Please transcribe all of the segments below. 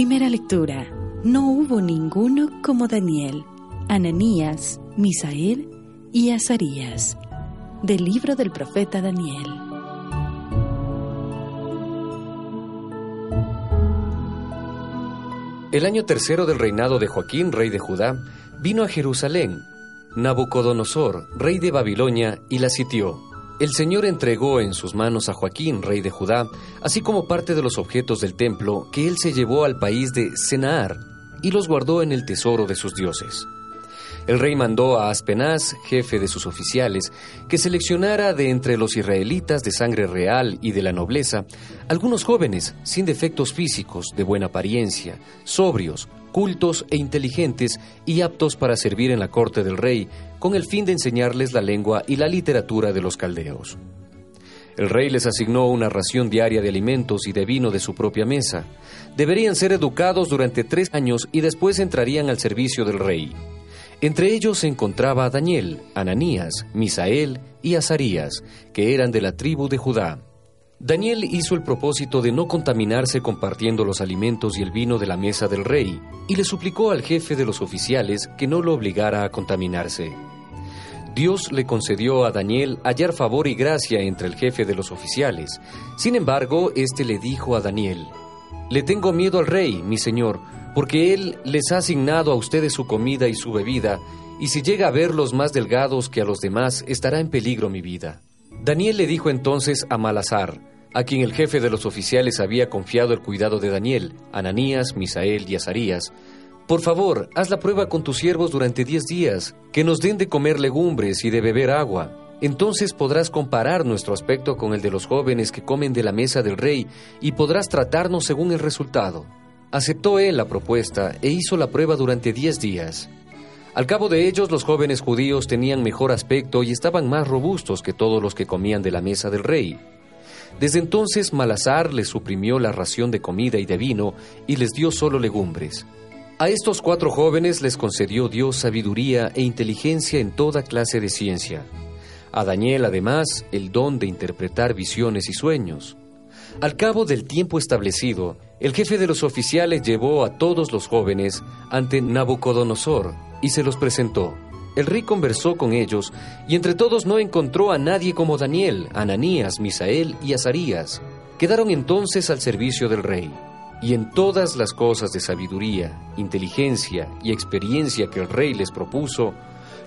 Primera lectura. No hubo ninguno como Daniel, Ananías, Misael y Azarías. Del libro del profeta Daniel. El año tercero del reinado de Joaquín, rey de Judá, vino a Jerusalén Nabucodonosor, rey de Babilonia, y la sitió. El Señor entregó en sus manos a Joaquín, rey de Judá, así como parte de los objetos del templo que él se llevó al país de Senaar y los guardó en el tesoro de sus dioses. El rey mandó a Aspenaz, jefe de sus oficiales, que seleccionara de entre los israelitas de sangre real y de la nobleza algunos jóvenes sin defectos físicos, de buena apariencia, sobrios, cultos e inteligentes y aptos para servir en la corte del rey, con el fin de enseñarles la lengua y la literatura de los caldeos. El rey les asignó una ración diaria de alimentos y de vino de su propia mesa. Deberían ser educados durante tres años y después entrarían al servicio del rey. Entre ellos se encontraba Daniel, Ananías, Misael y Azarías, que eran de la tribu de Judá. Daniel hizo el propósito de no contaminarse compartiendo los alimentos y el vino de la mesa del rey, y le suplicó al jefe de los oficiales que no lo obligara a contaminarse. Dios le concedió a Daniel hallar favor y gracia entre el jefe de los oficiales. Sin embargo, éste le dijo a Daniel, Le tengo miedo al rey, mi señor, porque él les ha asignado a ustedes su comida y su bebida, y si llega a verlos más delgados que a los demás, estará en peligro mi vida. Daniel le dijo entonces a Malazar, a quien el jefe de los oficiales había confiado el cuidado de Daniel, Ananías, Misael y Azarías, por favor, haz la prueba con tus siervos durante diez días, que nos den de comer legumbres y de beber agua. Entonces podrás comparar nuestro aspecto con el de los jóvenes que comen de la mesa del rey y podrás tratarnos según el resultado. Aceptó él la propuesta e hizo la prueba durante diez días. Al cabo de ellos, los jóvenes judíos tenían mejor aspecto y estaban más robustos que todos los que comían de la mesa del rey. Desde entonces Malazar les suprimió la ración de comida y de vino y les dio solo legumbres. A estos cuatro jóvenes les concedió Dios sabiduría e inteligencia en toda clase de ciencia. A Daniel, además, el don de interpretar visiones y sueños. Al cabo del tiempo establecido, el jefe de los oficiales llevó a todos los jóvenes ante Nabucodonosor y se los presentó. El rey conversó con ellos y entre todos no encontró a nadie como Daniel, Ananías, Misael y Azarías. Quedaron entonces al servicio del rey y en todas las cosas de sabiduría, inteligencia y experiencia que el rey les propuso,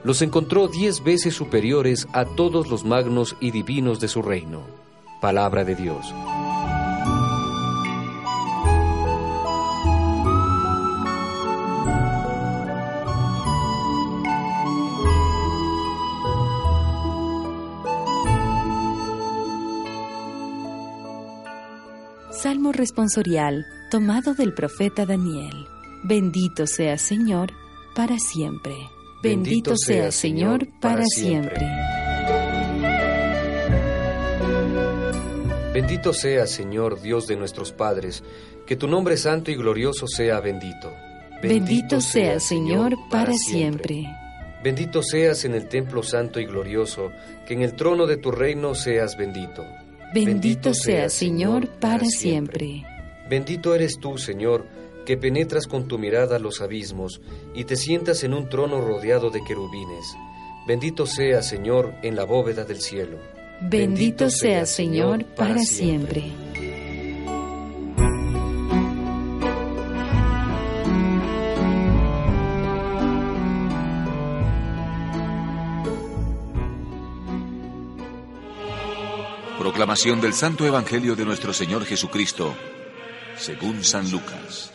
los encontró diez veces superiores a todos los magnos y divinos de su reino. Palabra de Dios. Salmo responsorial tomado del profeta Daniel. Bendito sea Señor para siempre. Bendito, sea Señor para siempre. Bendito sea Señor Dios de nuestros padres, que tu nombre santo y glorioso sea bendito. Bendito sea Señor para siempre. Bendito seas en el templo santo y glorioso, que en el trono de tu reino seas bendito. Bendito sea Señor para siempre. Bendito eres tú, Señor, que penetras con tu mirada los abismos y te sientas en un trono rodeado de querubines. Bendito sea, Señor, en la bóveda del cielo. Bendito sea, Señor, para siempre. Proclamación del Santo Evangelio de nuestro Señor Jesucristo según San Lucas.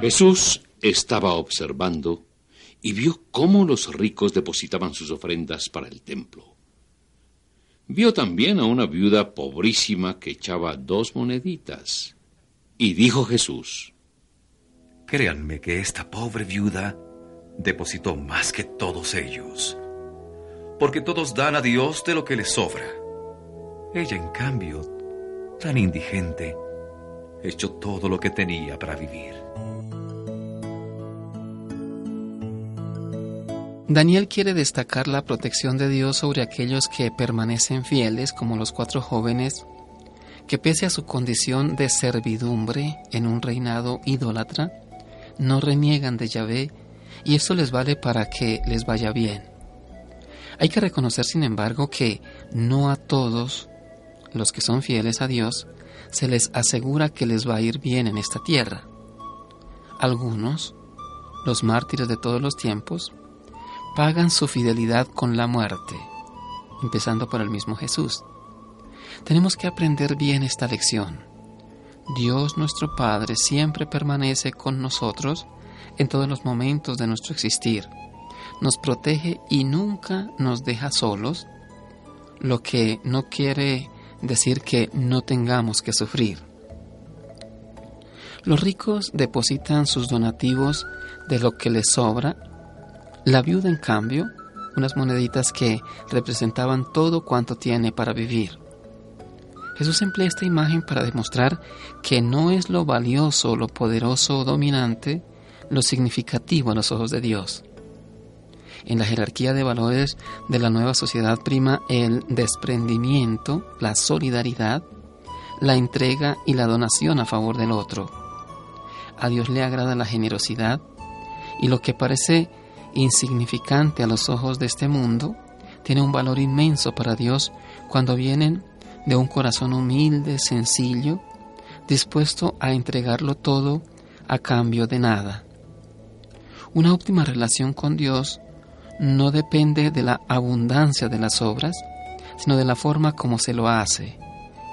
Jesús estaba observando y vio cómo los ricos depositaban sus ofrendas para el templo. Vio también a una viuda pobrísima que echaba dos moneditas. Y dijo Jesús, Créanme que esta pobre viuda depositó más que todos ellos, porque todos dan a Dios de lo que les sobra. Ella, en cambio, tan indigente, echó todo lo que tenía para vivir. Daniel quiere destacar la protección de Dios sobre aquellos que permanecen fieles, como los cuatro jóvenes, que pese a su condición de servidumbre en un reinado idólatra, no reniegan de Yahvé y esto les vale para que les vaya bien. Hay que reconocer, sin embargo, que no a todos los que son fieles a Dios se les asegura que les va a ir bien en esta tierra. Algunos, los mártires de todos los tiempos, pagan su fidelidad con la muerte, empezando por el mismo Jesús. Tenemos que aprender bien esta lección. Dios nuestro Padre siempre permanece con nosotros en todos los momentos de nuestro existir. Nos protege y nunca nos deja solos, lo que no quiere decir que no tengamos que sufrir. Los ricos depositan sus donativos de lo que les sobra la viuda, en cambio, unas moneditas que representaban todo cuanto tiene para vivir. Jesús emplea esta imagen para demostrar que no es lo valioso, lo poderoso o dominante lo significativo a los ojos de Dios. En la jerarquía de valores de la nueva sociedad prima el desprendimiento, la solidaridad, la entrega y la donación a favor del otro. A Dios le agrada la generosidad y lo que parece insignificante a los ojos de este mundo, tiene un valor inmenso para Dios cuando vienen de un corazón humilde, sencillo, dispuesto a entregarlo todo a cambio de nada. Una óptima relación con Dios no depende de la abundancia de las obras, sino de la forma como se lo hace.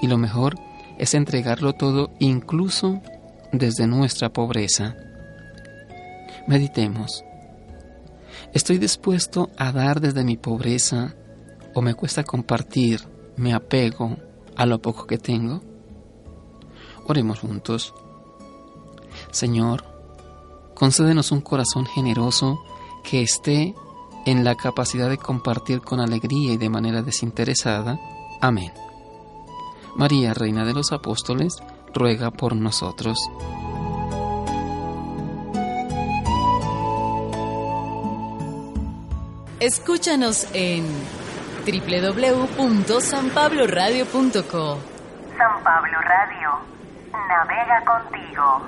Y lo mejor es entregarlo todo incluso desde nuestra pobreza. Meditemos. ¿Estoy dispuesto a dar desde mi pobreza o me cuesta compartir, me apego a lo poco que tengo? Oremos juntos. Señor, concédenos un corazón generoso que esté en la capacidad de compartir con alegría y de manera desinteresada. Amén. María, Reina de los Apóstoles, ruega por nosotros. Escúchanos en www.sanpabloradio.co. San Pablo Radio, navega contigo.